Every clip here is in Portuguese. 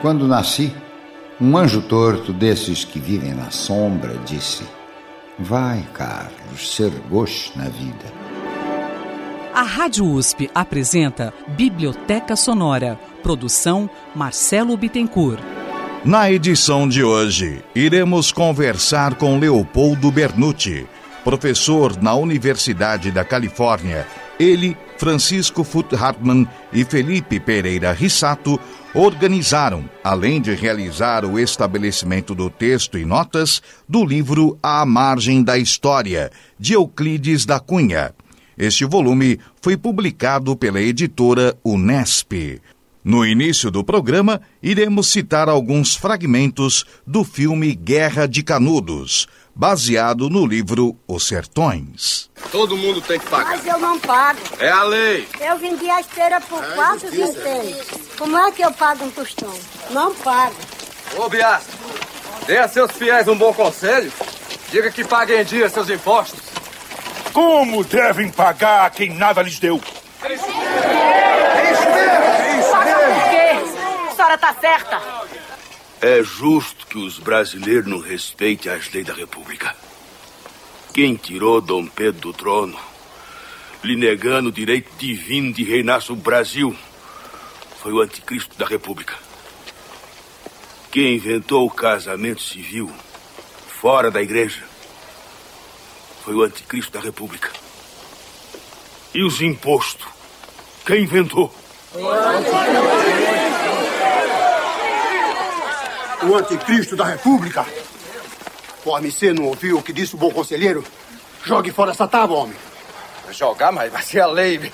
Quando nasci, um anjo torto desses que vivem na sombra disse: Vai, Carlos, ser gosto na vida. A Rádio USP apresenta Biblioteca Sonora. Produção Marcelo Bittencourt. Na edição de hoje, iremos conversar com Leopoldo Bernucci, professor na Universidade da Califórnia. Ele, Francisco Fut Hartmann e Felipe Pereira Rissato organizaram, além de realizar o estabelecimento do texto e notas, do livro À Margem da História, de Euclides da Cunha. Este volume foi publicado pela editora Unesp. No início do programa, iremos citar alguns fragmentos do filme Guerra de Canudos, baseado no livro Os Sertões. Todo mundo tem que pagar. Mas eu não pago. É a lei. Eu vendi a esteira por é quatro vinténs. Como é que eu pago um tostão? Não pago. Ô, Bias, dê a seus fiéis um bom conselho. Diga que paguem em dia seus impostos. Como devem pagar quem nada lhes deu? É isso mesmo! senhora tá certa. É justo que os brasileiros não respeitem as leis da República. Quem tirou Dom Pedro do trono, lhe negando o direito divino de reinar sobre o Brasil, foi o anticristo da República. Quem inventou o casamento civil fora da igreja foi o anticristo da República. E os impostos? Quem inventou? O anticristo o anticristo da República. Conforme você não ouviu o que disse o bom conselheiro, jogue fora essa tábua, homem. Jogar, mas vai ser a lei.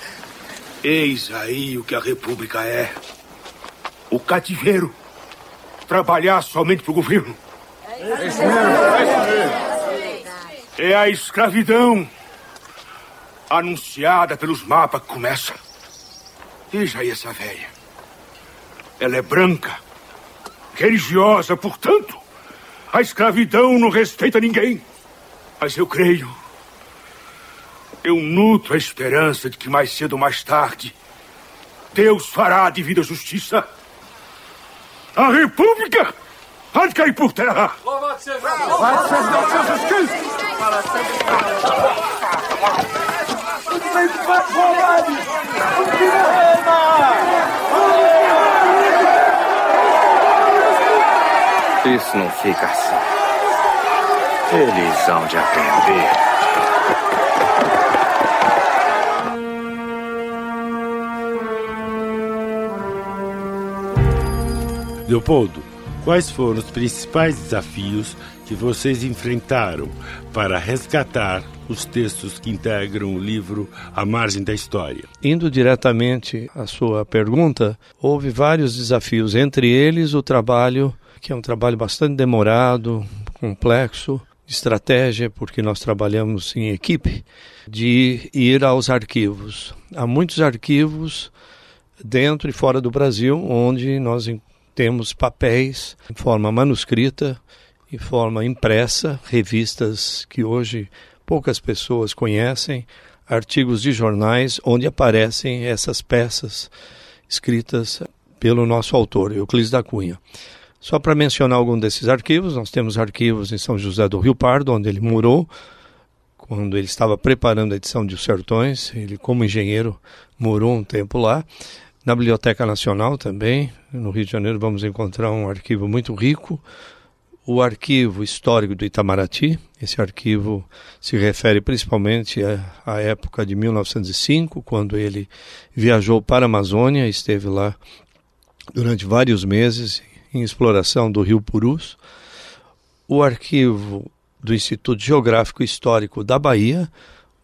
Eis aí o que a República é. O cativeiro. Trabalhar somente para o governo. É isso mesmo. É a escravidão anunciada pelos mapas que começa. Veja aí essa velha. Ela é branca, religiosa, portanto, a escravidão não respeita ninguém. Mas eu creio, eu nutro a esperança de que mais cedo ou mais tarde, Deus fará a devida justiça. A República há de cair por terra. Louvado seja Deus! Louvado seja Deus, Jesus Cristo! Muito bem, Isso não fica assim. Eles hão de aprender. Leopoldo, quais foram os principais desafios que vocês enfrentaram para resgatar os textos que integram o livro A Margem da História? Indo diretamente à sua pergunta, houve vários desafios, entre eles o trabalho que é um trabalho bastante demorado, complexo, estratégia, porque nós trabalhamos em equipe, de ir aos arquivos. Há muitos arquivos dentro e fora do Brasil onde nós temos papéis em forma manuscrita, em forma impressa, revistas que hoje poucas pessoas conhecem, artigos de jornais onde aparecem essas peças escritas pelo nosso autor, Euclides da Cunha. Só para mencionar algum desses arquivos, nós temos arquivos em São José do Rio Pardo, onde ele morou, quando ele estava preparando a edição de Os Sertões. Ele, como engenheiro, morou um tempo lá. Na Biblioteca Nacional também, no Rio de Janeiro, vamos encontrar um arquivo muito rico. O arquivo histórico do Itamaraty, esse arquivo se refere principalmente à época de 1905, quando ele viajou para a Amazônia, esteve lá durante vários meses em exploração do rio Purus, o arquivo do Instituto Geográfico Histórico da Bahia,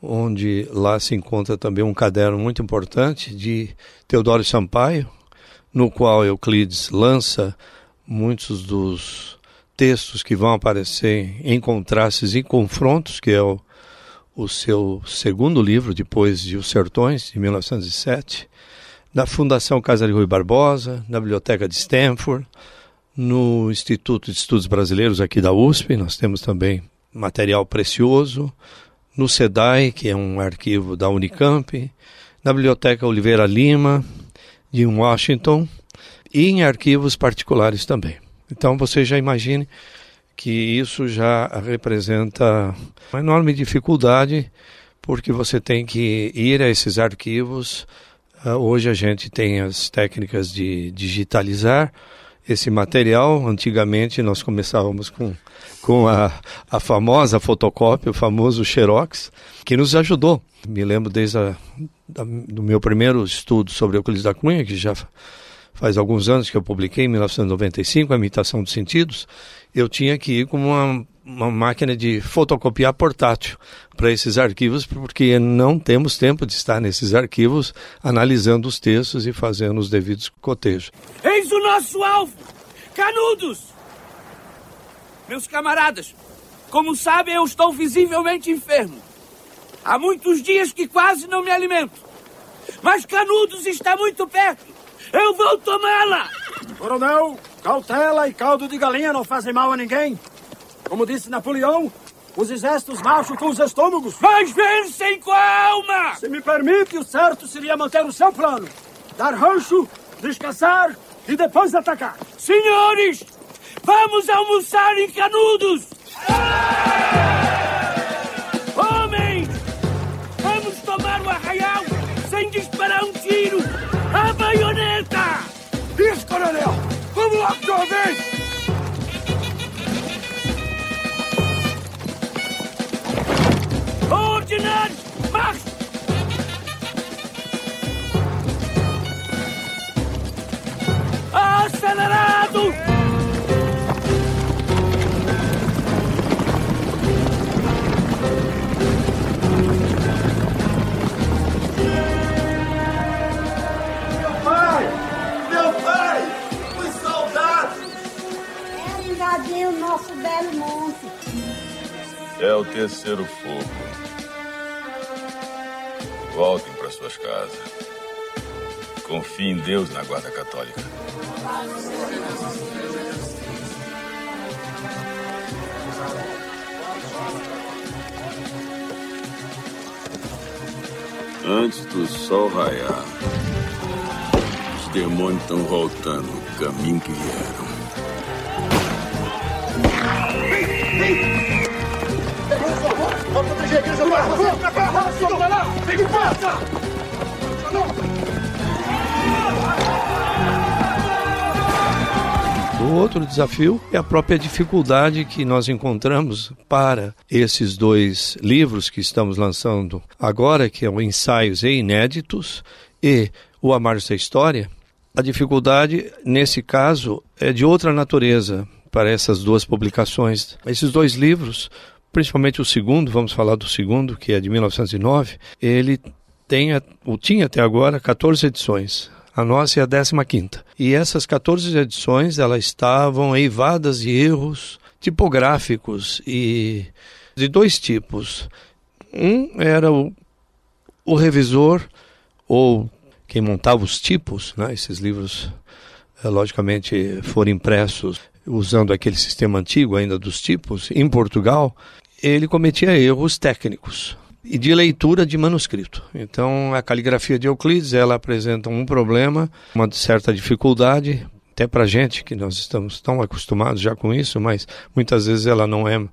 onde lá se encontra também um caderno muito importante de Teodoro Sampaio, no qual Euclides lança muitos dos textos que vão aparecer em contrastes e confrontos, que é o, o seu segundo livro, depois de Os Sertões, de 1907, da Fundação Casa de Rui Barbosa, da Biblioteca de Stanford, no Instituto de Estudos Brasileiros aqui da USP, nós temos também material precioso. No SEDAI, que é um arquivo da Unicamp. Na Biblioteca Oliveira Lima, de Washington. e em arquivos particulares também. Então você já imagine que isso já representa uma enorme dificuldade, porque você tem que ir a esses arquivos. Uh, hoje a gente tem as técnicas de digitalizar esse material. Antigamente nós começávamos com, com a, a famosa fotocópia, o famoso Xerox, que nos ajudou. Me lembro desde a, da, do meu primeiro estudo sobre Euclides da Cunha, que já faz alguns anos que eu publiquei, em 1995, A Imitação dos Sentidos, eu tinha que ir com uma, uma máquina de fotocopiar portátil para esses arquivos, porque não temos tempo de estar nesses arquivos analisando os textos e fazendo os devidos cotejos. Eis o nosso alvo! Canudos! Meus camaradas, como sabem, eu estou visivelmente enfermo. Há muitos dias que quase não me alimento. Mas Canudos está muito perto. Eu vou tomá-la! Coronel, cautela e caldo de galinha não fazem mal a ninguém. Como disse Napoleão, os exércitos marcham com os estômagos. Mas vencem com a alma! Se me permite, o certo seria manter o seu plano. Dar rancho, descansar e depois atacar. Senhores, vamos almoçar em Canudos! Homens, vamos tomar o arraial sem disparar um tiro! A baioneta! Isso, coronel! Vamos lá de uma vez! Ordinários, marcha! Acelerado! Meu pai! Meu pai! Os soldados! É invadir o nosso belo monte. É o terceiro fogo. Voltem para suas casas. Confie em Deus na Guarda Católica. Antes do sol raiar, os demônios estão voltando no caminho que vieram. O outro desafio é a própria dificuldade que nós encontramos para esses dois livros que estamos lançando agora, que é o Ensaios e Inéditos e o Amar da História. A dificuldade, nesse caso, é de outra natureza para essas duas publicações. Esses dois livros, principalmente o segundo, vamos falar do segundo, que é de 1909, ele tem, ou tinha até agora 14 edições. A nossa é a 15ª. E essas 14 edições, elas estavam eivadas de erros tipográficos e de dois tipos. Um era o, o revisor ou quem montava os tipos, né? esses livros eh, logicamente foram impressos usando aquele sistema antigo ainda dos tipos em Portugal, ele cometia erros técnicos e de leitura de manuscrito. Então, a caligrafia de Euclides, ela apresenta um problema, uma certa dificuldade, até para gente que nós estamos tão acostumados já com isso, mas muitas vezes ela não é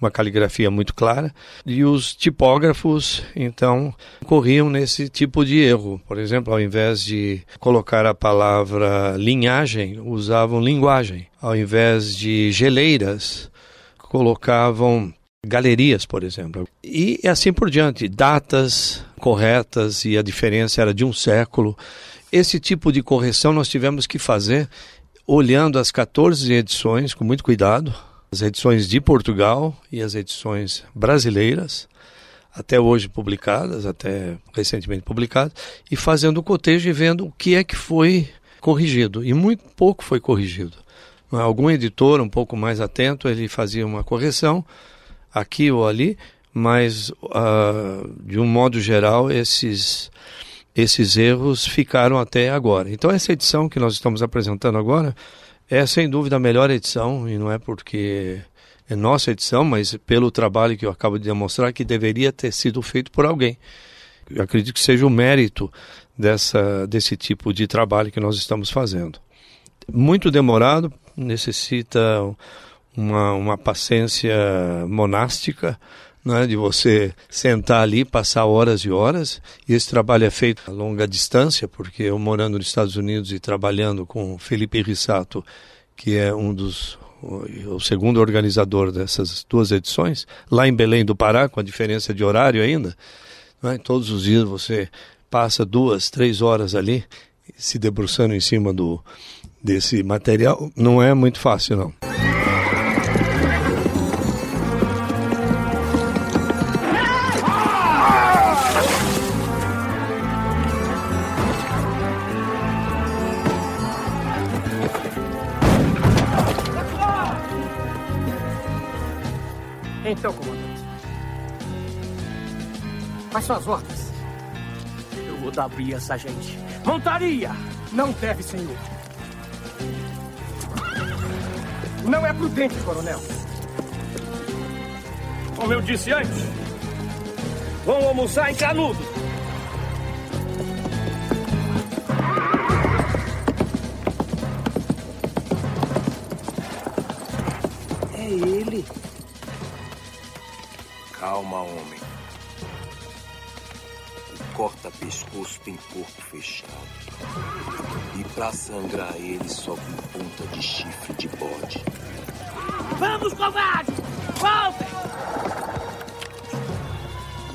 uma caligrafia muito clara. E os tipógrafos, então, corriam nesse tipo de erro. Por exemplo, ao invés de colocar a palavra linhagem, usavam linguagem. Ao invés de geleiras, colocavam galerias, por exemplo. E assim por diante, datas corretas e a diferença era de um século. Esse tipo de correção nós tivemos que fazer olhando as 14 edições com muito cuidado, as edições de Portugal e as edições brasileiras, até hoje publicadas, até recentemente publicadas, e fazendo o cotejo e vendo o que é que foi corrigido. E muito pouco foi corrigido. Algum editor um pouco mais atento, ele fazia uma correção, aqui ou ali, mas uh, de um modo geral esses esses erros ficaram até agora. Então essa edição que nós estamos apresentando agora é sem dúvida a melhor edição e não é porque é nossa edição, mas pelo trabalho que eu acabo de demonstrar que deveria ter sido feito por alguém. Eu acredito que seja o mérito dessa desse tipo de trabalho que nós estamos fazendo. muito demorado, necessita uma, uma paciência monástica, né, de você sentar ali, passar horas e horas. E esse trabalho é feito a longa distância, porque eu morando nos Estados Unidos e trabalhando com Felipe Rissato, que é um dos o segundo organizador dessas duas edições, lá em Belém do Pará, com a diferença de horário ainda. Né? Todos os dias você passa duas, três horas ali se debruçando em cima do, desse material. Não é muito fácil, não. Quais são as ordens? Eu vou dar bria, sargente. Montaria! Não deve, senhor. Não é prudente, coronel. Como eu disse antes, vão almoçar em Canudo. É ele. Calma, homem. O corta-pescoço tem corpo fechado. E pra sangrar ele só com ponta de chifre de bode. Vamos, covarde! Voltem!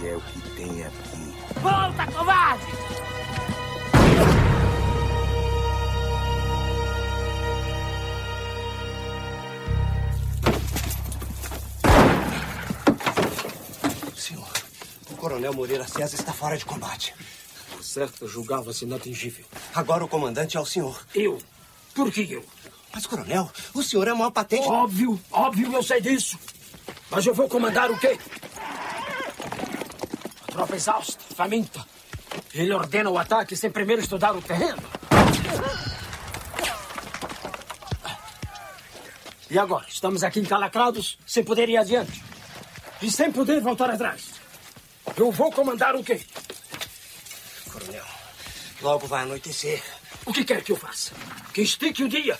E é o que tem aqui. Volta, covarde! Coronel Moreira César está fora de combate. Por certo, julgava-se inatingível. Agora o comandante é o senhor. Eu? Por que eu? Mas, coronel, o senhor é maior patente. Óbvio, óbvio, eu sei disso. Mas eu vou comandar o quê? A tropa exausta, faminta. Ele ordena o ataque sem primeiro estudar o terreno. E agora? Estamos aqui encalacrados, sem poder ir adiante. E sem poder voltar atrás. Eu vou comandar o quê? Coronel, logo vai anoitecer. O que quer que eu faça? Que estique o dia?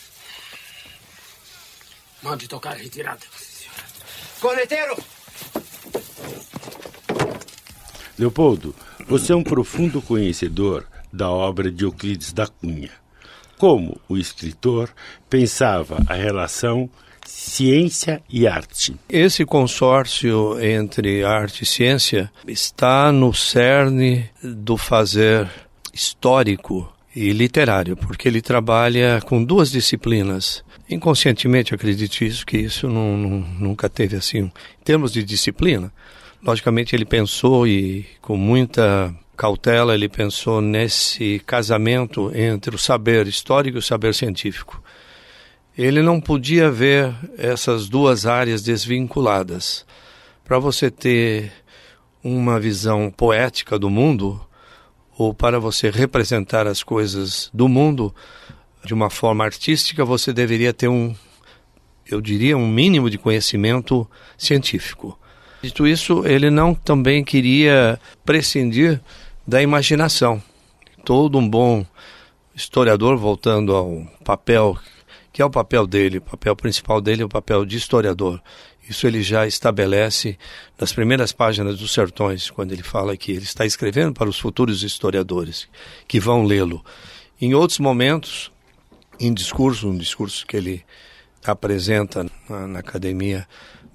Mande tocar a retirada. Corneteiro! Leopoldo, você é um profundo conhecedor da obra de Euclides da Cunha. Como o escritor pensava a relação ciência e arte. Esse consórcio entre arte e ciência está no cerne do fazer histórico e literário, porque ele trabalha com duas disciplinas. Inconscientemente, acredito isso, que isso não, não, nunca teve assim. Em termos de disciplina, logicamente ele pensou e com muita cautela ele pensou nesse casamento entre o saber histórico e o saber científico. Ele não podia ver essas duas áreas desvinculadas. Para você ter uma visão poética do mundo, ou para você representar as coisas do mundo de uma forma artística, você deveria ter um, eu diria, um mínimo de conhecimento científico. Dito isso, ele não também queria prescindir da imaginação. Todo um bom historiador, voltando ao papel que é o papel dele, o papel principal dele é o papel de historiador. Isso ele já estabelece nas primeiras páginas dos Sertões, quando ele fala que ele está escrevendo para os futuros historiadores que vão lê-lo. Em outros momentos, em discurso, um discurso que ele apresenta na, na Academia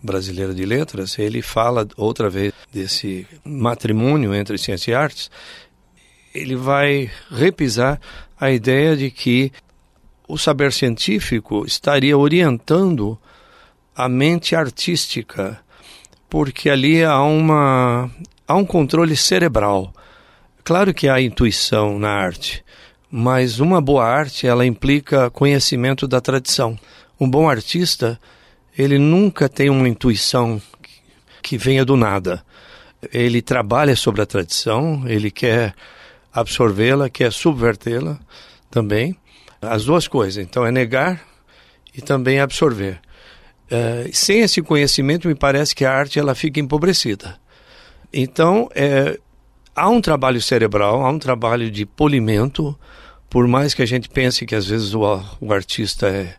Brasileira de Letras, ele fala outra vez desse matrimônio entre ciência e artes. Ele vai repisar a ideia de que o saber científico estaria orientando a mente artística, porque ali há, uma, há um controle cerebral. Claro que há intuição na arte, mas uma boa arte ela implica conhecimento da tradição. Um bom artista ele nunca tem uma intuição que venha do nada. Ele trabalha sobre a tradição, ele quer absorvê-la, quer subvertê-la também as duas coisas. Então, é negar e também absorver. É, sem esse conhecimento, me parece que a arte ela fica empobrecida. Então, é, há um trabalho cerebral, há um trabalho de polimento por mais que a gente pense que às vezes o, o artista é,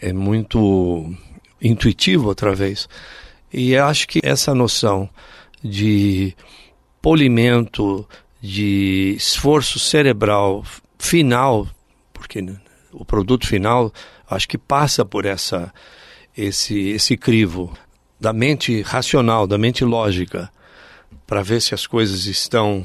é muito intuitivo outra vez, e acho que essa noção de polimento, de esforço cerebral final, porque o produto final acho que passa por essa esse esse crivo da mente racional, da mente lógica, para ver se as coisas estão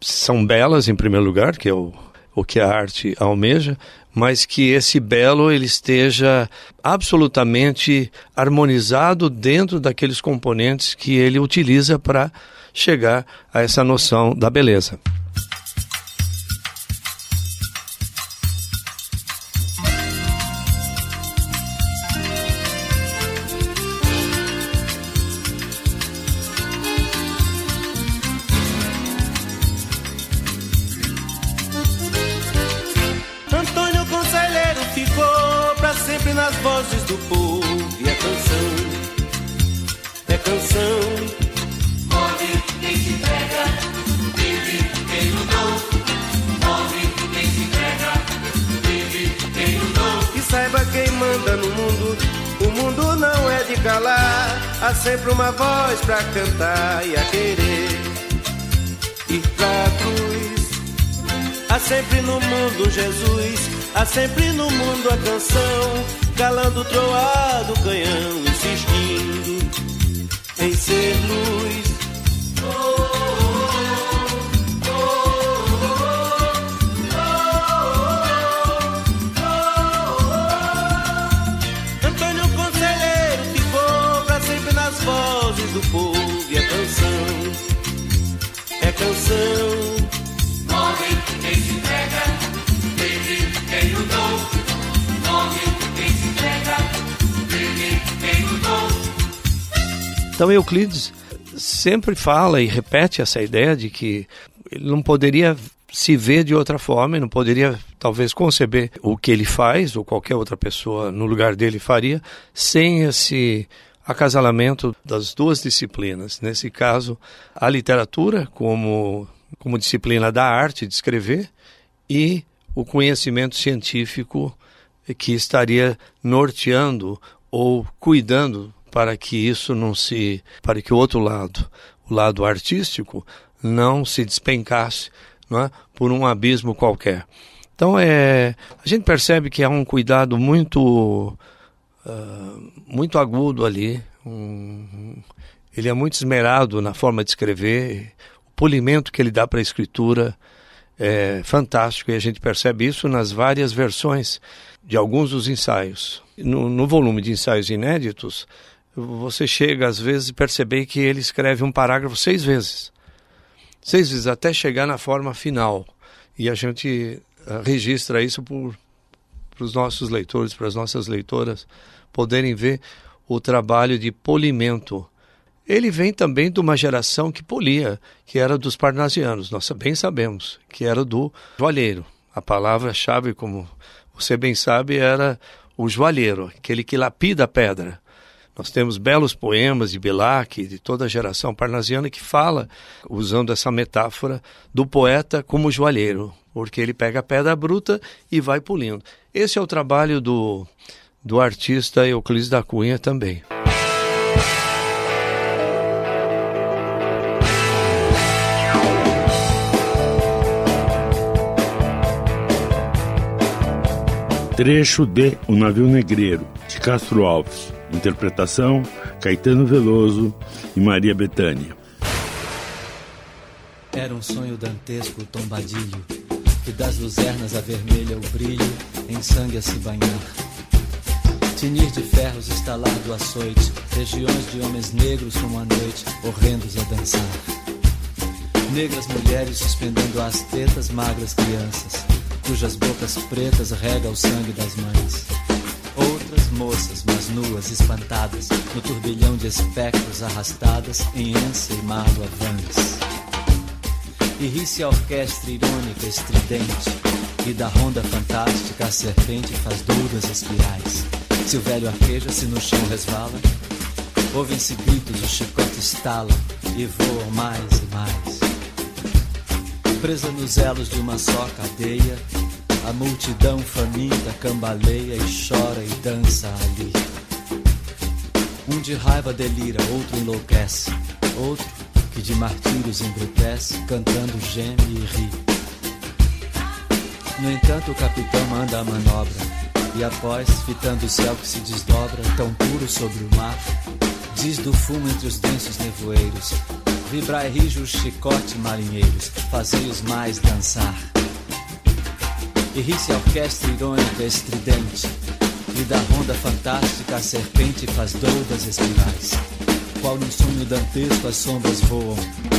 são belas em primeiro lugar, que é o, o que a arte almeja, mas que esse belo ele esteja absolutamente harmonizado dentro daqueles componentes que ele utiliza para chegar a essa noção da beleza. Sempre fala e repete essa ideia de que ele não poderia se ver de outra forma, não poderia talvez conceber o que ele faz ou qualquer outra pessoa no lugar dele faria sem esse acasalamento das duas disciplinas. Nesse caso, a literatura como, como disciplina da arte de escrever e o conhecimento científico que estaria norteando ou cuidando para que isso não se, para que o outro lado, o lado artístico, não se despencasse não é, por um abismo qualquer. Então é, a gente percebe que há um cuidado muito uh, muito agudo ali. Um, ele é muito esmerado na forma de escrever. O polimento que ele dá para a escritura é fantástico e a gente percebe isso nas várias versões de alguns dos ensaios. No, no volume de ensaios inéditos, você chega às vezes a perceber que ele escreve um parágrafo seis vezes. Seis vezes, até chegar na forma final. E a gente uh, registra isso para os nossos leitores, para as nossas leitoras, poderem ver o trabalho de polimento. Ele vem também de uma geração que polia, que era dos parnasianos, nós bem sabemos, que era do joalheiro. A palavra-chave, como você bem sabe, era o joalheiro, aquele que lapida a pedra. Nós temos belos poemas de Bilac, de toda a geração parnasiana, que fala, usando essa metáfora, do poeta como joalheiro, porque ele pega a pedra bruta e vai polindo. Esse é o trabalho do do artista Euclides da Cunha também. Trecho de O Navio Negreiro, de Castro Alves. Interpretação: Caetano Veloso e Maria Bethânia. Era um sonho dantesco tombadilho, que das luzernas a vermelha o brilho, em sangue a se banhar Tinir de ferros, estalar do açoite, regiões de homens negros como a noite, horrendos a dançar. Negras mulheres suspendendo as tetas, magras crianças, cujas bocas pretas rega o sangue das mães. Outras moças, mas nuas, espantadas, no turbilhão de espectros arrastadas em ânsia e mágoa vãs. E ri-se a orquestra irônica, estridente, e da ronda fantástica a serpente faz duras espirais se o velho arqueja, se no chão resvala, ouvem-se gritos, o chicote estala e voam mais e mais. presa nos elos de uma só cadeia. A multidão faminta cambaleia e chora e dança ali. Um de raiva delira, outro enlouquece, outro que de martírios embrutece, cantando geme e ri. No entanto, o capitão manda a manobra. E após, fitando o céu que se desdobra, tão puro sobre o mar, diz do fumo entre os densos nevoeiros: Vibrai o chicote, marinheiros, fazei os mais dançar. E ri-se a orquestra irônica estridente, e da ronda fantástica a serpente faz doudas espirais. Qual num sonho dantesco as sombras voam,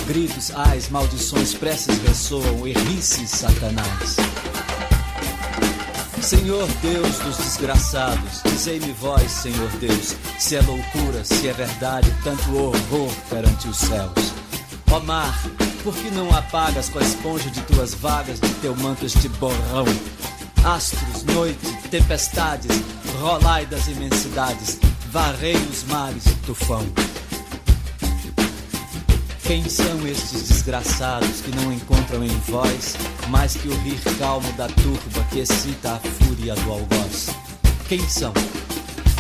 gritos, ais, maldições, preces ressoam, e ri-se Satanás. Senhor Deus dos desgraçados, dizei-me vós, Senhor Deus, se é loucura, se é verdade, tanto horror perante os céus. Ó mar, por que não apagas com a esponja de tuas vagas de teu manto este borrão? Astros, noite, tempestades, rolai das imensidades, varrei os mares, tufão. Quem são estes desgraçados que não encontram em vós mais que o rir calmo da turba que excita a fúria do algoz? Quem são?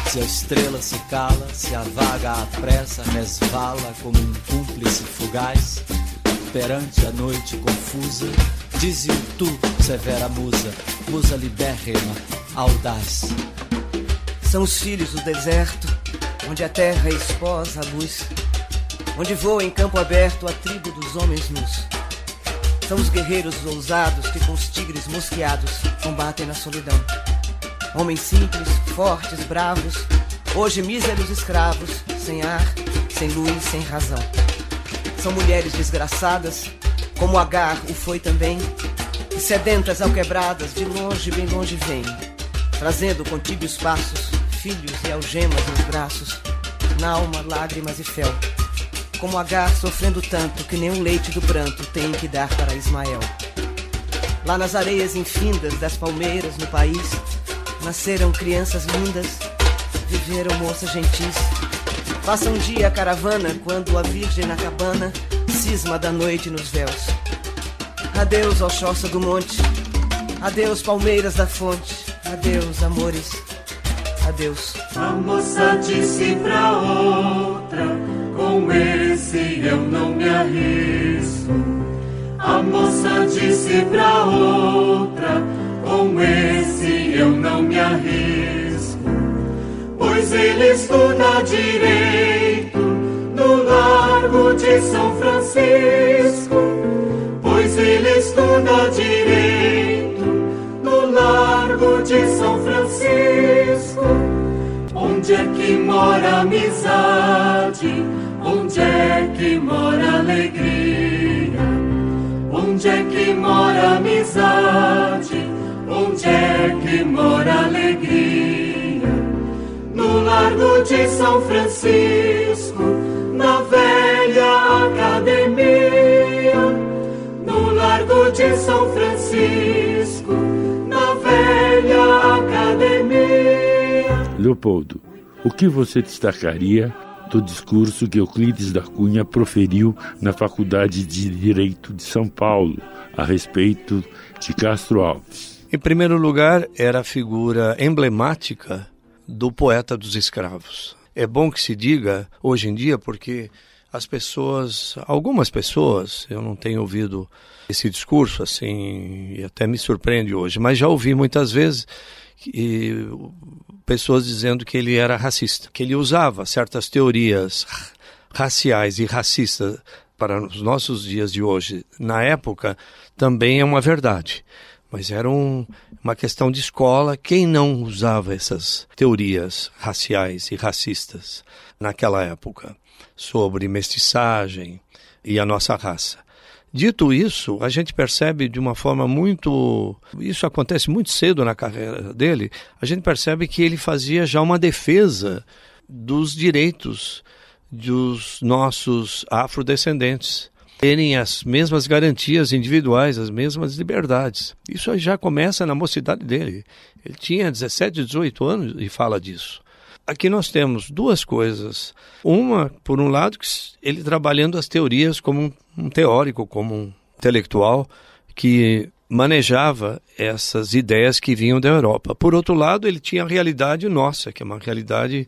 Se a estrela se cala, se a vaga apressa, resvala como um cúmplice fugaz, perante a noite confusa, dize tu, severa musa, musa libérrima, audaz. São os filhos do deserto, onde a terra exposa a luz onde voa em campo aberto a tribo dos homens nus. São os guerreiros ousados que com os tigres mosqueados combatem na solidão. Homens simples, fortes, bravos, hoje míseros escravos, sem ar, sem luz, sem razão. São mulheres desgraçadas, como Agar o foi também, e sedentas alquebradas, de longe, bem longe vêm, trazendo com tíbios passos filhos e algemas nos braços, na alma lágrimas e fel como Agar sofrendo tanto que nem o leite do pranto tem que dar para Ismael. Lá nas areias infindas das palmeiras no país, nasceram crianças lindas, viveram moças gentis. Passa um dia a caravana quando a virgem na cabana cisma da noite nos véus. Adeus, ó choça do monte, adeus, palmeiras da fonte, adeus, amores, adeus. A moça disse pra outra com esse eu não me arrisco. A moça disse pra outra: Com esse eu não me arrisco. Pois ele estuda direito no Largo de São Francisco. Pois ele estuda direito no Largo de São Francisco. Onde é que mora amizade? Onde é que mora alegria? Onde é que mora amizade? Onde é que mora alegria? No Largo de São Francisco, na velha academia. No Largo de São Francisco, na velha academia. Leopoldo, o que você destacaria do discurso que Euclides da Cunha proferiu na Faculdade de Direito de São Paulo a respeito de Castro Alves. Em primeiro lugar, era a figura emblemática do poeta dos escravos. É bom que se diga hoje em dia porque as pessoas, algumas pessoas, eu não tenho ouvido esse discurso assim, e até me surpreende hoje, mas já ouvi muitas vezes e pessoas dizendo que ele era racista, que ele usava certas teorias raciais e racistas para os nossos dias de hoje. Na época também é uma verdade, mas era um, uma questão de escola. Quem não usava essas teorias raciais e racistas naquela época sobre mestiçagem e a nossa raça? Dito isso, a gente percebe de uma forma muito. Isso acontece muito cedo na carreira dele. A gente percebe que ele fazia já uma defesa dos direitos dos nossos afrodescendentes terem as mesmas garantias individuais, as mesmas liberdades. Isso já começa na mocidade dele. Ele tinha 17, 18 anos e fala disso. Aqui nós temos duas coisas. Uma, por um lado, ele trabalhando as teorias como um teórico, como um intelectual, que manejava essas ideias que vinham da Europa. Por outro lado, ele tinha a realidade nossa, que é uma realidade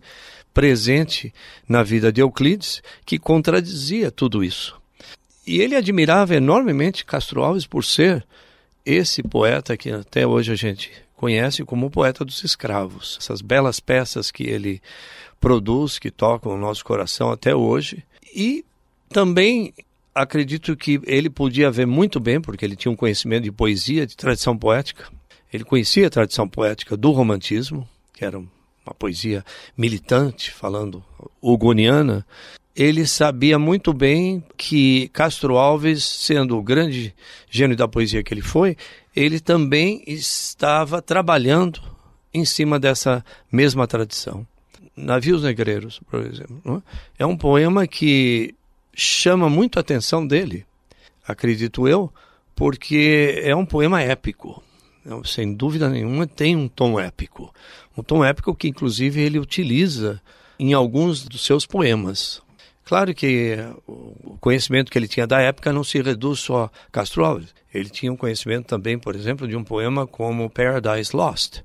presente na vida de Euclides, que contradizia tudo isso. E ele admirava enormemente Castro Alves por ser esse poeta que até hoje a gente conhece como poeta dos escravos. Essas belas peças que ele produz, que tocam o nosso coração até hoje. E também acredito que ele podia ver muito bem, porque ele tinha um conhecimento de poesia, de tradição poética. Ele conhecia a tradição poética do romantismo, que era uma poesia militante, falando hugoniana. Ele sabia muito bem que Castro Alves, sendo o grande gênio da poesia que ele foi, ele também estava trabalhando em cima dessa mesma tradição. Navios Negreiros, por exemplo, é? é um poema que chama muito a atenção dele, acredito eu, porque é um poema épico. Sem dúvida nenhuma, tem um tom épico. Um tom épico que, inclusive, ele utiliza em alguns dos seus poemas. Claro que o conhecimento que ele tinha da época não se reduz só a Castro Alves. Ele tinha um conhecimento também, por exemplo, de um poema como Paradise Lost,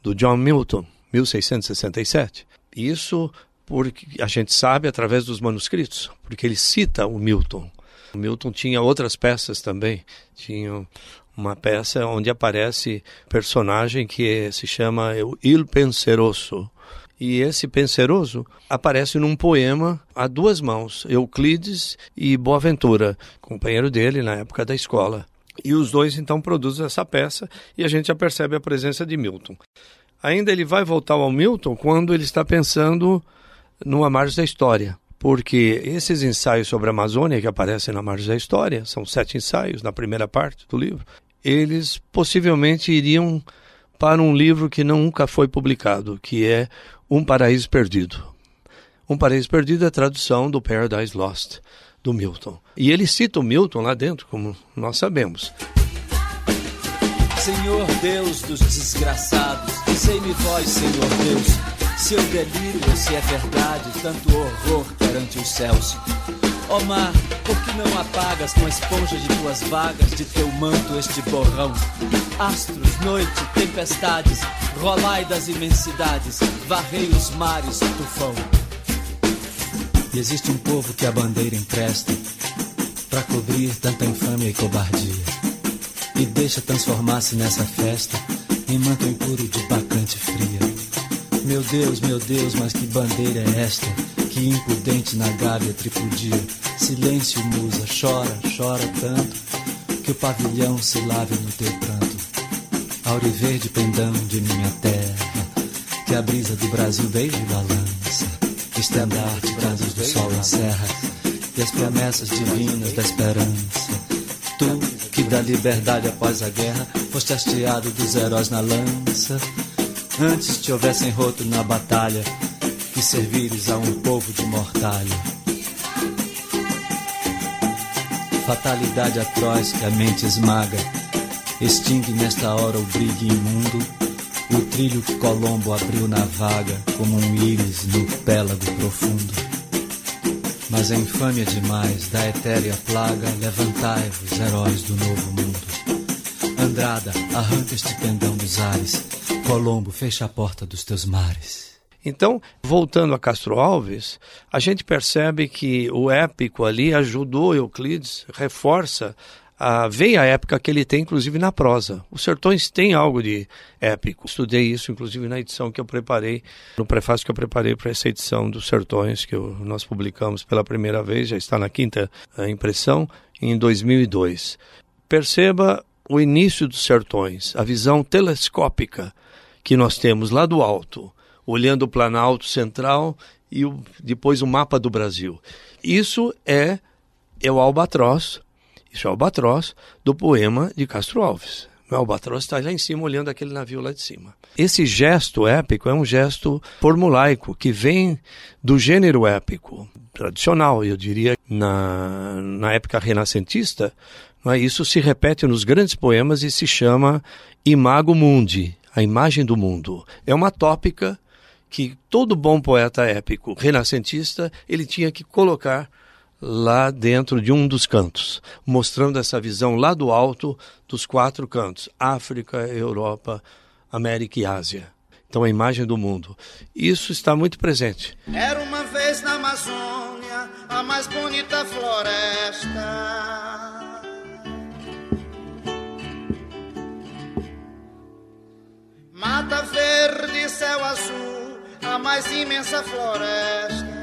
do John Milton, 1667. Isso porque a gente sabe através dos manuscritos, porque ele cita o Milton. O Milton tinha outras peças também. Tinha uma peça onde aparece personagem que se chama Il Penseroso. E esse penseroso aparece num poema a duas mãos, Euclides e Boaventura, companheiro dele na época da escola. E os dois então produzem essa peça e a gente já percebe a presença de Milton. Ainda ele vai voltar ao Milton quando ele está pensando no A Margem da História, porque esses ensaios sobre a Amazônia que aparecem na Margem da História, são sete ensaios na primeira parte do livro, eles possivelmente iriam para um livro que nunca foi publicado, que é Um Paraíso Perdido. Um Paraíso Perdido é a tradução do Paradise Lost, do Milton. E ele cita o Milton lá dentro, como nós sabemos. Senhor Deus dos desgraçados, dizei-me vós, Senhor Deus, se eu delírio se é verdade tanto horror perante os céus. Ó oh mar, por que não apagas com a esponja de tuas vagas, de teu manto este borrão? Astros, noite, tempestades, rolai das imensidades, varrei os mares, tufão. E existe um povo que a bandeira empresta para cobrir tanta infâmia e cobardia. E deixa transformar-se nessa festa em manto impuro de bacante fria. Meu Deus, meu Deus, mas que bandeira é esta? Que impudente na gávea tripudia. Silêncio, musa, chora, chora tanto que o pavilhão se lave no teu pranto. Auriverde pendão de minha terra, que a brisa do Brasil desde balança. Estandarte, brasas do sol encerra, e as promessas divinas da esperança. Tu, que da liberdade após a guerra, foste hasteado dos heróis na lança antes te houvessem roto na batalha, que servires a um povo de mortalha. Fatalidade atroz que a mente esmaga, extingue nesta hora o brilho imundo, o trilho que Colombo abriu na vaga, como um íris no pélago profundo. Mas a infâmia demais da etérea plaga, levantai-vos, heróis do novo mundo. Andrada, arranca este pendão dos ares, Colombo, fecha a porta dos teus mares. Então, voltando a Castro Alves, a gente percebe que o épico ali ajudou Euclides, reforça a veia épica que ele tem, inclusive na prosa. Os Sertões têm algo de épico. Estudei isso, inclusive, na edição que eu preparei, no prefácio que eu preparei para essa edição dos Sertões, que eu, nós publicamos pela primeira vez, já está na quinta eh, impressão, em 2002. Perceba o início dos Sertões, a visão telescópica que nós temos lá do alto, olhando o Planalto Central e o, depois o mapa do Brasil. Isso é, é o albatroz, isso é o albatroz do poema de Castro Alves. O albatroz está lá em cima olhando aquele navio lá de cima. Esse gesto épico é um gesto formulaico que vem do gênero épico tradicional, eu diria, na, na época renascentista. É? Isso se repete nos grandes poemas e se chama Imago Mundi, a imagem do mundo. É uma tópica que todo bom poeta épico renascentista ele tinha que colocar lá dentro de um dos cantos, mostrando essa visão lá do alto dos quatro cantos: África, Europa, América e Ásia. Então, a imagem do mundo. Isso está muito presente. Era uma vez na Amazônia a mais bonita floresta. Mata verde, céu azul, a mais imensa floresta.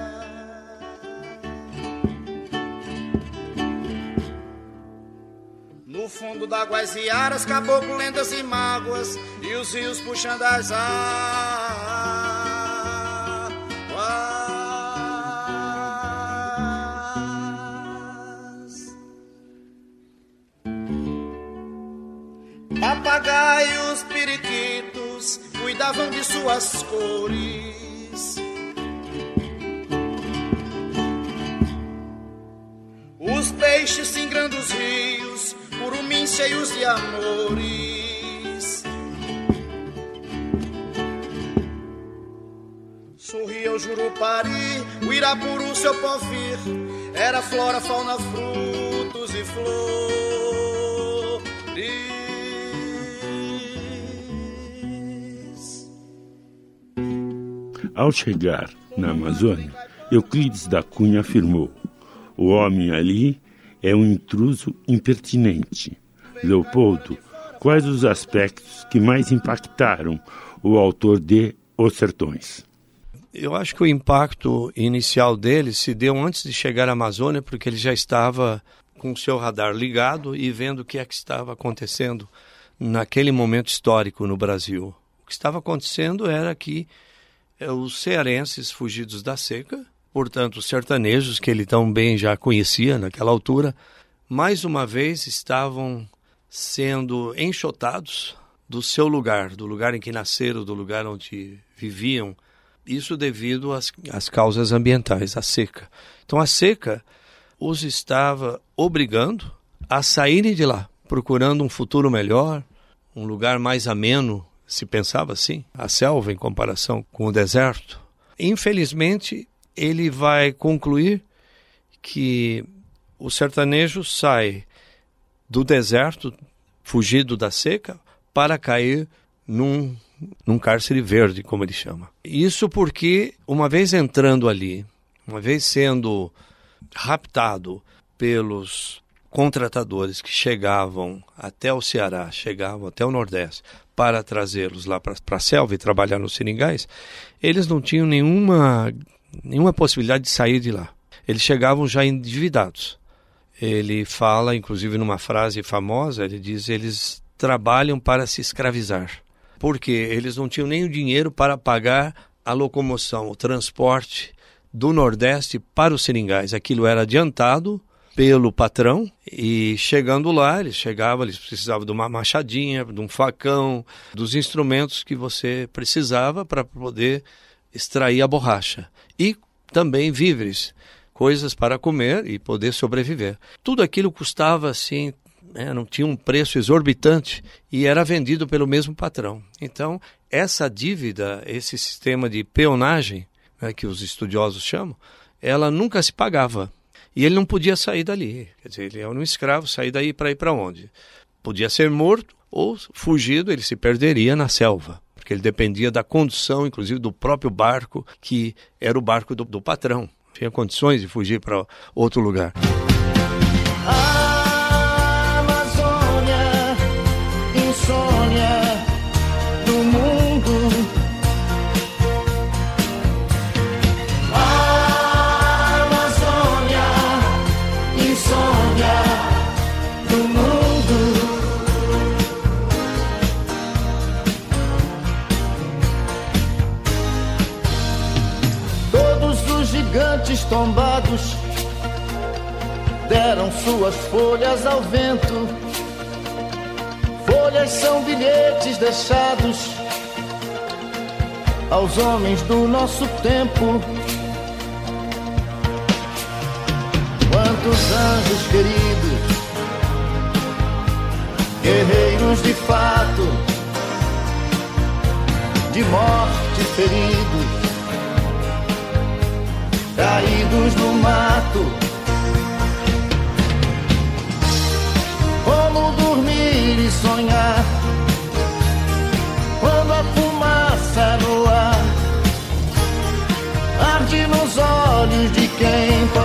No fundo d'águas e aras, caboclo, lendas e mágoas, e os rios puxando as águas. Papagaios, periquitos, cuidavam de suas cores. Os peixes singrando os rios, curumins cheios de amores. Sorria o Jurupari, o Irapuru, seu povir. Era flora, fauna, frutos e flores. Ao chegar na Amazônia, Euclides da Cunha afirmou: o homem ali é um intruso impertinente. Leopoldo, quais os aspectos que mais impactaram o autor de Os Sertões? Eu acho que o impacto inicial dele se deu antes de chegar à Amazônia, porque ele já estava com o seu radar ligado e vendo o que é que estava acontecendo naquele momento histórico no Brasil. O que estava acontecendo era que eh, os cearenses fugidos da seca, portanto, os sertanejos que ele tão bem já conhecia naquela altura, mais uma vez estavam sendo enxotados do seu lugar, do lugar em que nasceram, do lugar onde viviam. Isso devido às, às causas ambientais, à seca. Então, a seca os estava obrigando a saírem de lá, procurando um futuro melhor, um lugar mais ameno, se pensava assim, a selva em comparação com o deserto. Infelizmente, ele vai concluir que o sertanejo sai do deserto, fugido da seca, para cair num, num cárcere verde, como ele chama. Isso porque, uma vez entrando ali, uma vez sendo raptado pelos contratadores que chegavam até o Ceará, chegavam até o Nordeste, para trazê-los lá para a selva e trabalhar nos seringais, eles não tinham nenhuma, nenhuma possibilidade de sair de lá. Eles chegavam já endividados. Ele fala, inclusive numa frase famosa, ele diz: eles trabalham para se escravizar. Porque eles não tinham nem o dinheiro para pagar a locomoção, o transporte do Nordeste para os seringais. Aquilo era adiantado pelo patrão e chegando lá, eles chegavam, eles precisavam de uma machadinha, de um facão, dos instrumentos que você precisava para poder extrair a borracha. E também víveres, coisas para comer e poder sobreviver. Tudo aquilo custava assim, né, não tinha um preço exorbitante e era vendido pelo mesmo patrão. Então, essa dívida, esse sistema de peonagem, né, que os estudiosos chamam, ela nunca se pagava. E ele não podia sair dali. Quer dizer, ele era um escravo, sair daí para ir para onde? Podia ser morto ou fugido, ele se perderia na selva. Porque ele dependia da condução, inclusive, do próprio barco, que era o barco do, do patrão. Tinha condições de fugir para outro lugar. A tombados deram suas folhas ao vento. Folhas são bilhetes deixados aos homens do nosso tempo. Quantos anjos queridos, guerreiros de fato, de morte feridos, caídos no mato. Como dormir e sonhar quando a fumaça no ar arde nos olhos de quem pode.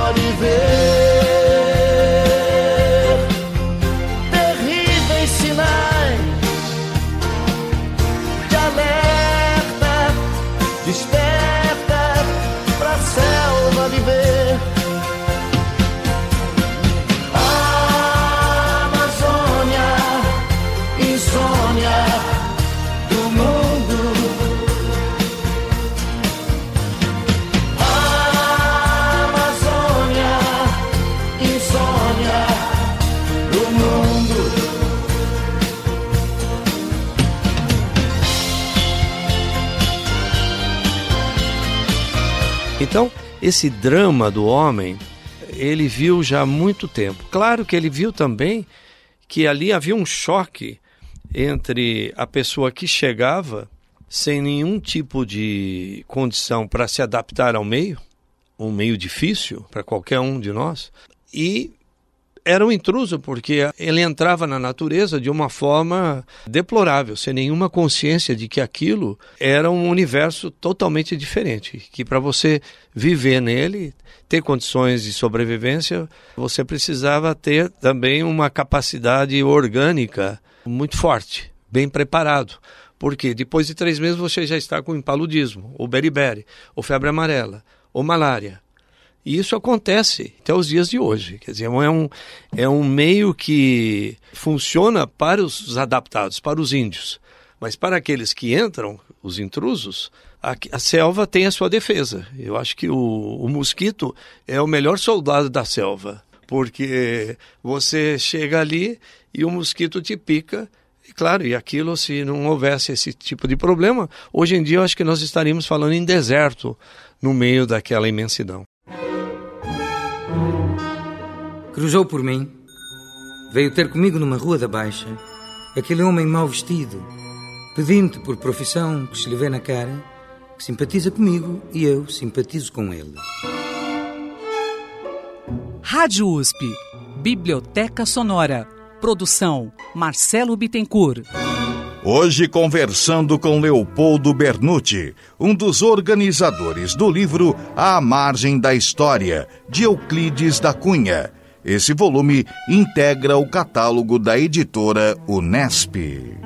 Esse drama do homem, ele viu já há muito tempo. Claro que ele viu também que ali havia um choque entre a pessoa que chegava sem nenhum tipo de condição para se adaptar ao meio, um meio difícil para qualquer um de nós, e era um intruso porque ele entrava na natureza de uma forma deplorável, sem nenhuma consciência de que aquilo era um universo totalmente diferente, que para você viver nele, ter condições de sobrevivência, você precisava ter também uma capacidade orgânica muito forte, bem preparado. Porque depois de três meses você já está com impaludismo, ou beriberi, ou febre amarela, ou malária. E isso acontece até os dias de hoje. Quer dizer, é um, é um meio que funciona para os adaptados, para os índios. Mas para aqueles que entram, os intrusos, a, a selva tem a sua defesa. Eu acho que o, o mosquito é o melhor soldado da selva. Porque você chega ali e o mosquito te pica claro, e aquilo, se não houvesse esse tipo de problema, hoje em dia eu acho que nós estaríamos falando em deserto no meio daquela imensidão. Cruzou por mim, veio ter comigo numa rua da Baixa, aquele homem mal vestido, pedindo por profissão que se lhe vê na cara, que simpatiza comigo e eu simpatizo com ele. Rádio USP, Biblioteca Sonora. Produção Marcelo Bittencourt. Hoje conversando com Leopoldo Bernucci, um dos organizadores do livro À Margem da História, de Euclides da Cunha. Esse volume integra o catálogo da editora Unesp.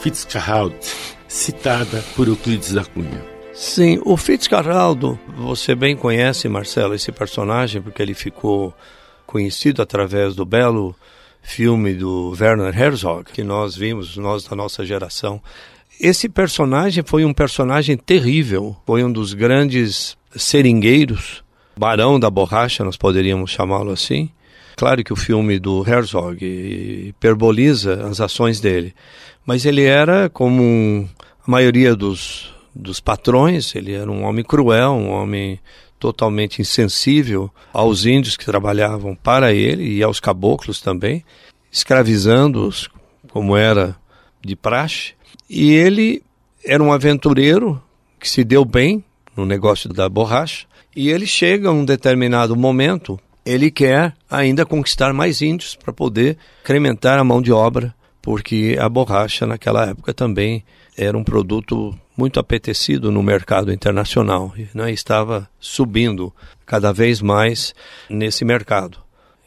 Fitzgerald, citada por Euclides da Cunha. Sim, o Fitzgeraldo, você bem conhece, Marcelo, esse personagem, porque ele ficou conhecido através do belo filme do Werner Herzog, que nós vimos, nós da nossa geração. Esse personagem foi um personagem terrível, foi um dos grandes seringueiros, barão da borracha, nós poderíamos chamá-lo assim. Claro que o filme do Herzog hiperboliza as ações dele, mas ele era como a maioria dos, dos patrões, ele era um homem cruel, um homem totalmente insensível aos índios que trabalhavam para ele e aos caboclos também, escravizando-os como era de praxe. E ele era um aventureiro que se deu bem no negócio da borracha, e ele chega a um determinado momento, ele quer ainda conquistar mais índios para poder incrementar a mão de obra, porque a borracha naquela época também era um produto muito apetecido no mercado internacional e né, estava subindo cada vez mais nesse mercado.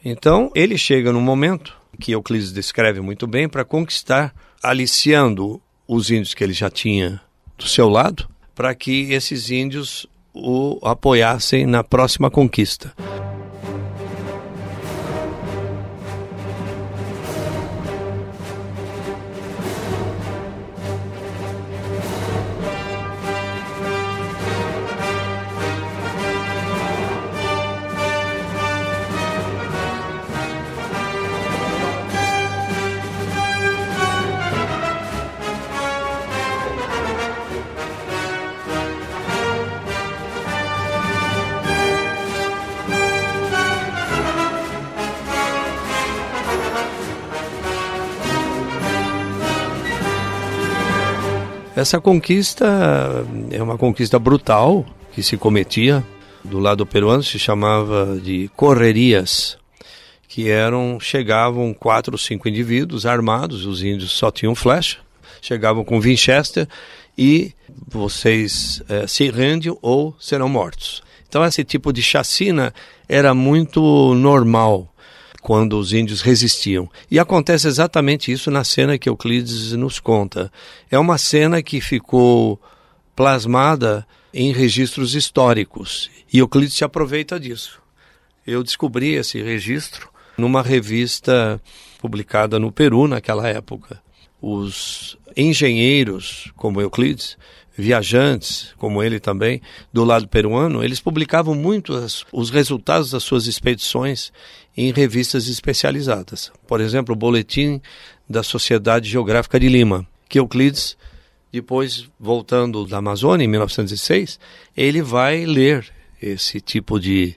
Então ele chega num momento que Euclides descreve muito bem para conquistar, aliciando os índios que ele já tinha do seu lado, para que esses índios o apoiassem na próxima conquista. Essa conquista é uma conquista brutal que se cometia do lado peruano, se chamava de correrias, que eram chegavam quatro ou cinco indivíduos armados, os índios só tinham flecha, chegavam com Winchester e vocês é, se rendem ou serão mortos. Então esse tipo de chacina era muito normal quando os índios resistiam. E acontece exatamente isso na cena que Euclides nos conta. É uma cena que ficou plasmada em registros históricos e Euclides se aproveita disso. Eu descobri esse registro numa revista publicada no Peru naquela época. Os engenheiros, como Euclides, viajantes, como ele também, do lado peruano, eles publicavam muito as, os resultados das suas expedições em revistas especializadas. Por exemplo, o Boletim da Sociedade Geográfica de Lima, que Euclides, depois voltando da Amazônia, em 1906, ele vai ler esse tipo de,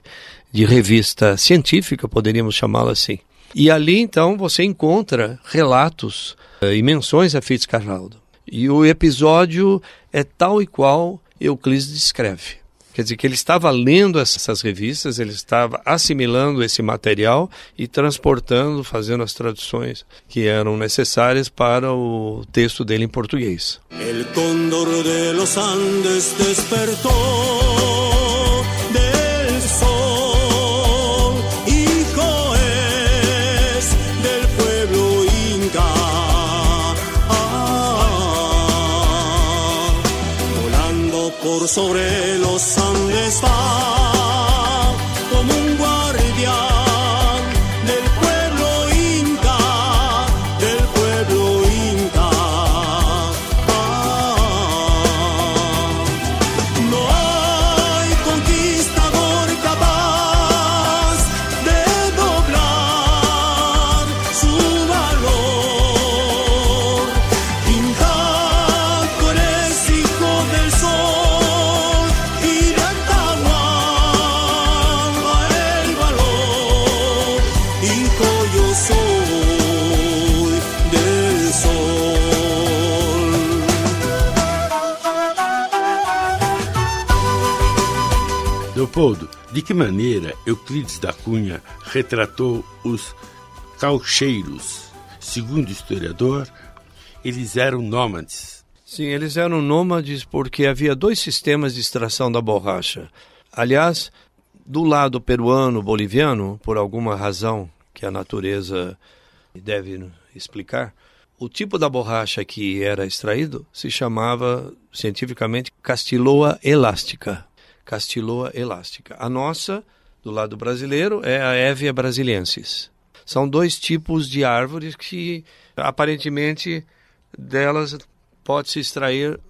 de revista científica, poderíamos chamá-la assim. E ali, então, você encontra relatos uh, e menções a Fitzcarraldo. E o episódio é tal e qual Euclides descreve. Quer dizer que ele estava lendo essas revistas, ele estava assimilando esse material e transportando, fazendo as traduções que eram necessárias para o texto dele em português. El cóndor de los Andes despertou sobre los Andes va. Leopoldo, de que maneira Euclides da Cunha retratou os caucheiros? Segundo o historiador, eles eram nômades. Sim, eles eram nômades porque havia dois sistemas de extração da borracha. Aliás, do lado peruano, boliviano, por alguma razão que a natureza deve explicar, o tipo da borracha que era extraído se chamava cientificamente castiloa elástica. Castiloa elástica. A nossa, do lado brasileiro, é a Hevia brasiliensis. São dois tipos de árvores que, aparentemente, delas pode-se extrair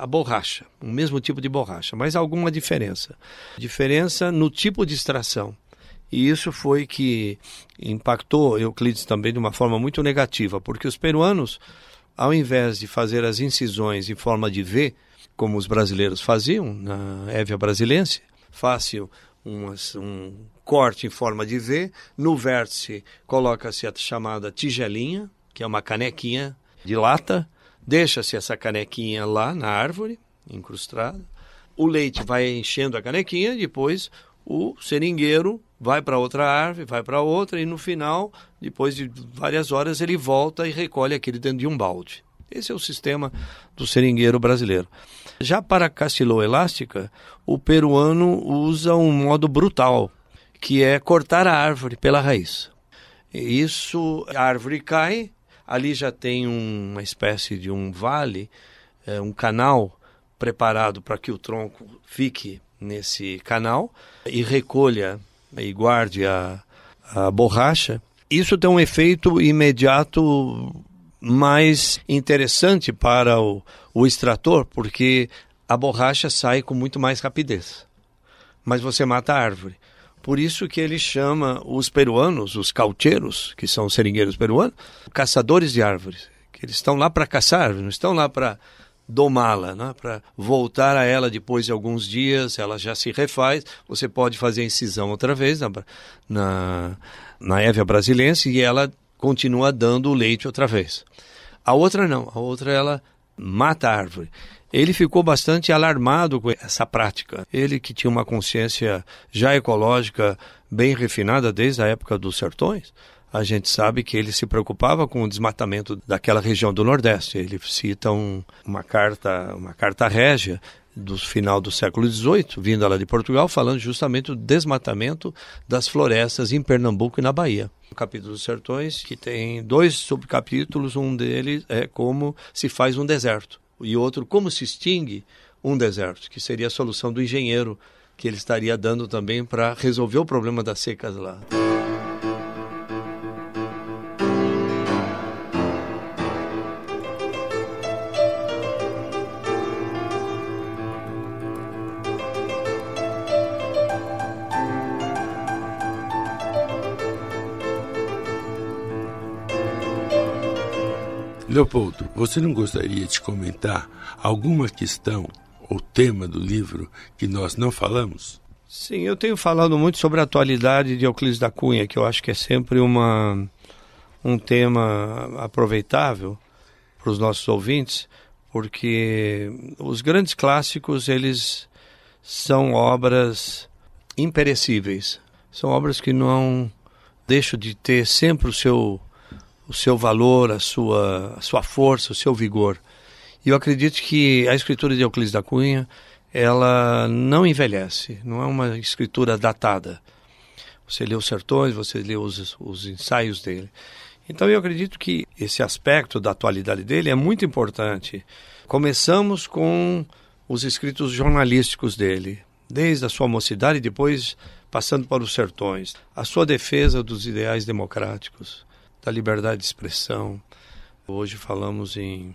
a borracha, o mesmo tipo de borracha, mas alguma diferença. Diferença no tipo de extração. E isso foi que impactou Euclides também de uma forma muito negativa, porque os peruanos, ao invés de fazer as incisões em forma de V, como os brasileiros faziam na Évia brasilense, fácil um corte em forma de V, no vértice coloca-se a chamada tigelinha, que é uma canequinha de lata, deixa-se essa canequinha lá na árvore, incrustada, o leite vai enchendo a canequinha, depois o seringueiro vai para outra árvore, vai para outra e no final, depois de várias horas, ele volta e recolhe aquele dentro de um balde. Esse é o sistema do seringueiro brasileiro. Já para a castilô elástica, o peruano usa um modo brutal, que é cortar a árvore pela raiz. Isso, a árvore cai, ali já tem uma espécie de um vale, é, um canal preparado para que o tronco fique nesse canal e recolha e guarde a, a borracha. Isso tem um efeito imediato mais interessante para o, o extrator, porque a borracha sai com muito mais rapidez. Mas você mata a árvore. Por isso que ele chama os peruanos, os caucheiros, que são os seringueiros peruanos, caçadores de árvores. Que eles estão lá para caçar, não estão lá para domá-la, né? para voltar a ela depois de alguns dias, ela já se refaz, você pode fazer a incisão outra vez na, na, na Évia brasilense e ela continua dando o leite outra vez. A outra não, a outra ela mata a árvore. Ele ficou bastante alarmado com essa prática. Ele que tinha uma consciência já ecológica bem refinada desde a época dos sertões, a gente sabe que ele se preocupava com o desmatamento daquela região do Nordeste. Ele cita um, uma carta, uma carta régia do final do século XVIII, vindo lá de Portugal, falando justamente do desmatamento das florestas em Pernambuco e na Bahia. O capítulo dos sertões, que tem dois subcapítulos, um deles é como se faz um deserto, e outro como se extingue um deserto, que seria a solução do engenheiro que ele estaria dando também para resolver o problema das secas lá. Leopoldo, você não gostaria de comentar alguma questão ou tema do livro que nós não falamos? Sim, eu tenho falado muito sobre a atualidade de Euclides da Cunha, que eu acho que é sempre uma, um tema aproveitável para os nossos ouvintes, porque os grandes clássicos, eles são obras imperecíveis, são obras que não deixam de ter sempre o seu o seu valor, a sua, a sua força, o seu vigor. E eu acredito que a escritura de Euclides da Cunha, ela não envelhece, não é uma escritura datada. Você lê os sertões, você lê os, os ensaios dele. Então eu acredito que esse aspecto da atualidade dele é muito importante. Começamos com os escritos jornalísticos dele, desde a sua mocidade e depois passando para os sertões. A sua defesa dos ideais democráticos, da liberdade de expressão. Hoje falamos em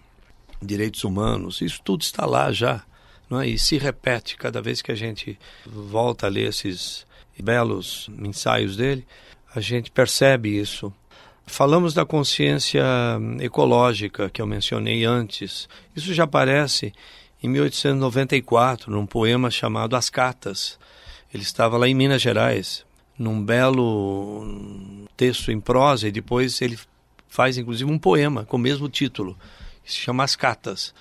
direitos humanos, isso tudo está lá já, não é? E se repete cada vez que a gente volta a ler esses belos ensaios dele, a gente percebe isso. Falamos da consciência ecológica que eu mencionei antes. Isso já aparece em 1894, num poema chamado As Catas. Ele estava lá em Minas Gerais, num belo texto em prosa e depois ele faz inclusive um poema com o mesmo título, que se chama As Catas.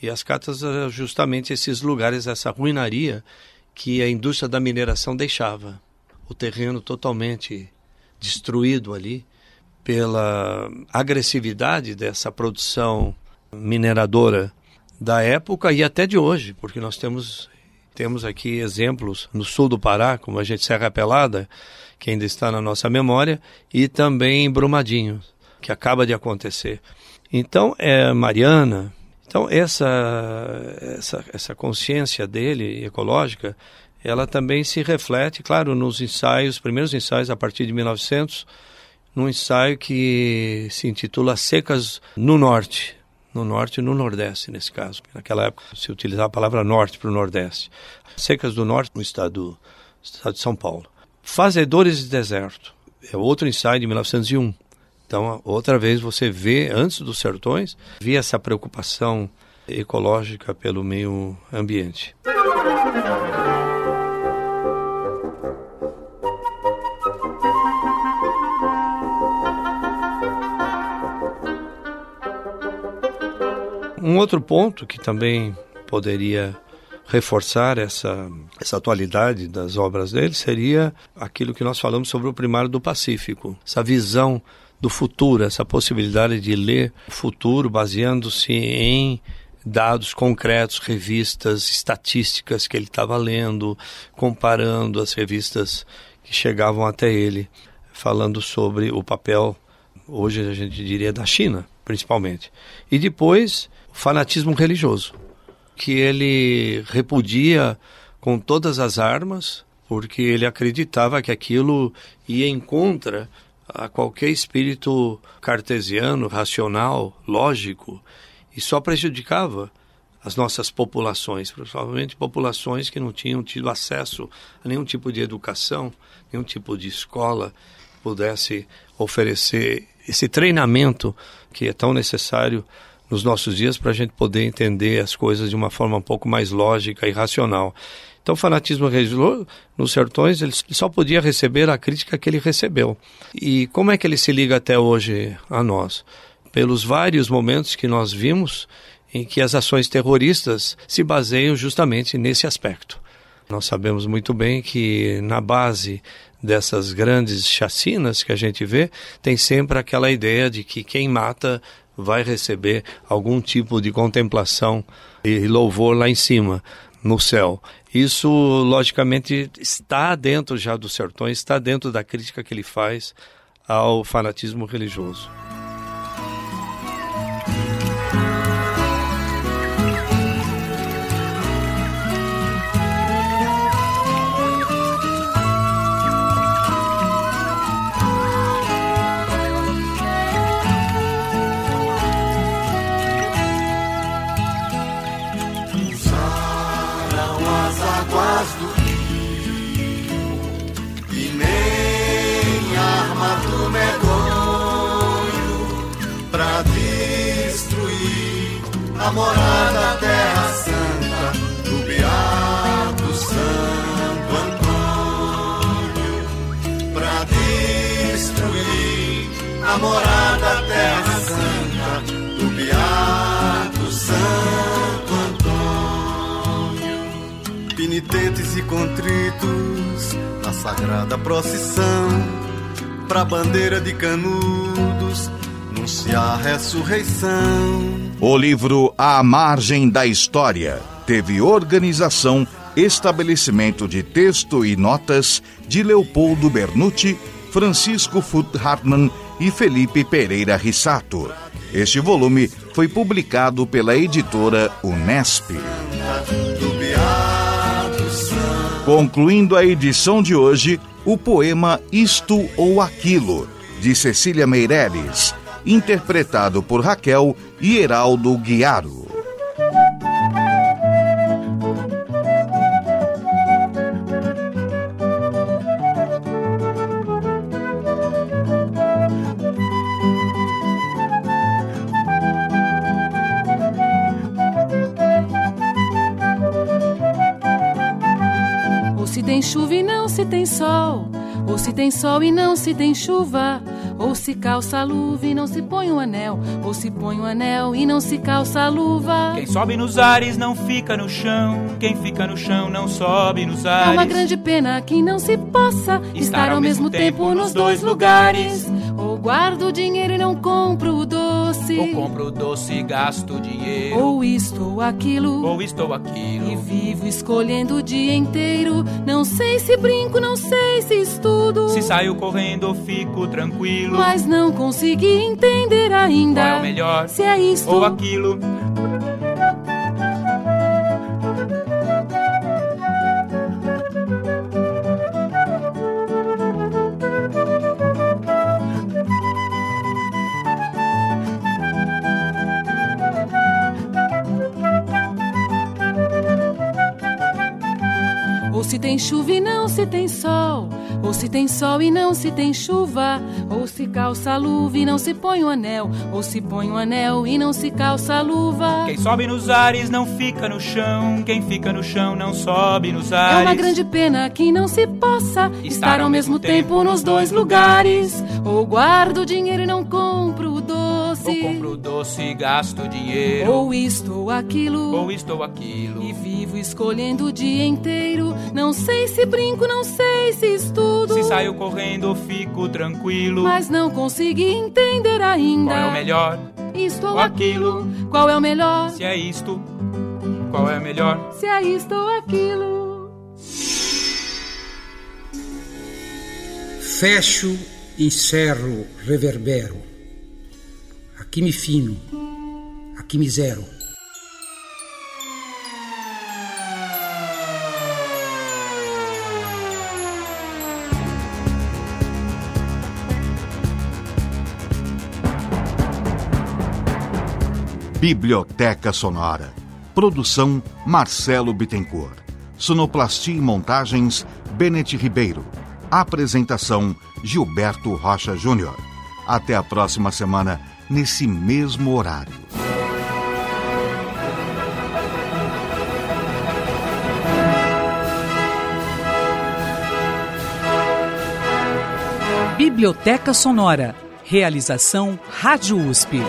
E as catas eram justamente esses lugares, essa ruinaria que a indústria da mineração deixava. O terreno totalmente destruído ali pela agressividade dessa produção mineradora da época e até de hoje, porque nós temos temos aqui exemplos no sul do Pará, como a gente Serra Pelada, que ainda está na nossa memória, e também Brumadinho, que acaba de acontecer. Então, é Mariana. Então, essa, essa, essa consciência dele ecológica, ela também se reflete, claro, nos ensaios, primeiros ensaios a partir de 1900, num ensaio que se intitula Secas no Norte, no norte e no nordeste, nesse caso. Naquela época se utilizava a palavra norte para o nordeste. Secas do norte no estado, estado de São Paulo. Fazedores de deserto. É outro ensaio de 1901. Então, outra vez você vê, antes dos sertões, via essa preocupação ecológica pelo meio ambiente. Um outro ponto que também poderia reforçar essa, essa atualidade das obras dele seria aquilo que nós falamos sobre o primário do Pacífico, essa visão do futuro, essa possibilidade de ler o futuro baseando-se em dados concretos, revistas, estatísticas que ele estava lendo, comparando as revistas que chegavam até ele, falando sobre o papel, hoje a gente diria, da China, principalmente. E depois fanatismo religioso, que ele repudia com todas as armas, porque ele acreditava que aquilo ia em contra a qualquer espírito cartesiano, racional, lógico, e só prejudicava as nossas populações, provavelmente populações que não tinham tido acesso a nenhum tipo de educação, nenhum tipo de escola pudesse oferecer esse treinamento que é tão necessário nos nossos dias para a gente poder entender as coisas de uma forma um pouco mais lógica e racional. Então, o fanatismo religioso nos sertões, ele só podia receber a crítica que ele recebeu. E como é que ele se liga até hoje a nós? Pelos vários momentos que nós vimos em que as ações terroristas se baseiam justamente nesse aspecto. Nós sabemos muito bem que na base dessas grandes chacinas que a gente vê, tem sempre aquela ideia de que quem mata vai receber algum tipo de contemplação e louvor lá em cima, no céu. Isso, logicamente, está dentro já dos sertões, está dentro da crítica que ele faz ao fanatismo religioso. A morada da terra santa do Beato Santo Antônio, pra destruir a morada da terra santa do Beato Santo Antônio. Penitentes e contritos na sagrada procissão, pra bandeira de canudos, anunciar a ressurreição o livro À Margem da História teve organização, estabelecimento de texto e notas de Leopoldo Bernucci, Francisco Fut Hartmann e Felipe Pereira Rissato. Este volume foi publicado pela editora Unesp. Concluindo a edição de hoje, o poema Isto ou Aquilo, de Cecília Meirelles interpretado por Raquel e Heraldo Guiaro. Ou se tem chuva e não se tem sol, ou se tem sol e não se tem chuva. Ou se calça a luva e não se põe o um anel, ou se põe o um anel e não se calça a luva. Quem sobe nos ares não fica no chão, quem fica no chão não sobe nos ares. É uma grande pena que não se possa estar, estar ao mesmo tempo, tempo nos dois lugares. Ou guardo o dinheiro e não compro o doce. Ou compro o doce e gasto dinheiro. Ou isto ou aquilo. Ou isto ou aquilo. Vivo escolhendo o dia inteiro. Não sei se brinco, não sei se estudo. Se saio correndo ou fico tranquilo. Mas não consegui entender ainda. Qual é o melhor? Se é isto ou aquilo. Tem chuva e não se tem sol, ou se tem sol e não se tem chuva, ou se calça a luva e não se põe o um anel, ou se põe o um anel e não se calça a luva. Quem sobe nos ares não fica no chão, quem fica no chão não sobe nos ares. É uma grande pena que não se possa estar, estar ao mesmo tempo, tempo nos dois lugares, ou guardo o dinheiro e não compro o doce. Ou compro doce e gasto dinheiro. Ou isto ou aquilo. Ou isto ou aquilo. E vivo escolhendo o dia inteiro. Não sei se brinco, não sei se estudo. Se saio correndo, fico tranquilo. Mas não consegui entender ainda. Qual é o melhor? Isto ou, aquilo. aquilo. Qual é o melhor? Se é isto, qual é o melhor? Se é isto ou aquilo. Fecho, encerro, reverbero aqui me fino, aqui me zero. Biblioteca Sonora. Produção Marcelo Bittencourt. Sonoplastia e montagens Benete Ribeiro. Apresentação Gilberto Rocha Júnior. Até a próxima semana nesse mesmo horário. Biblioteca Sonora. Realização Rádio USP.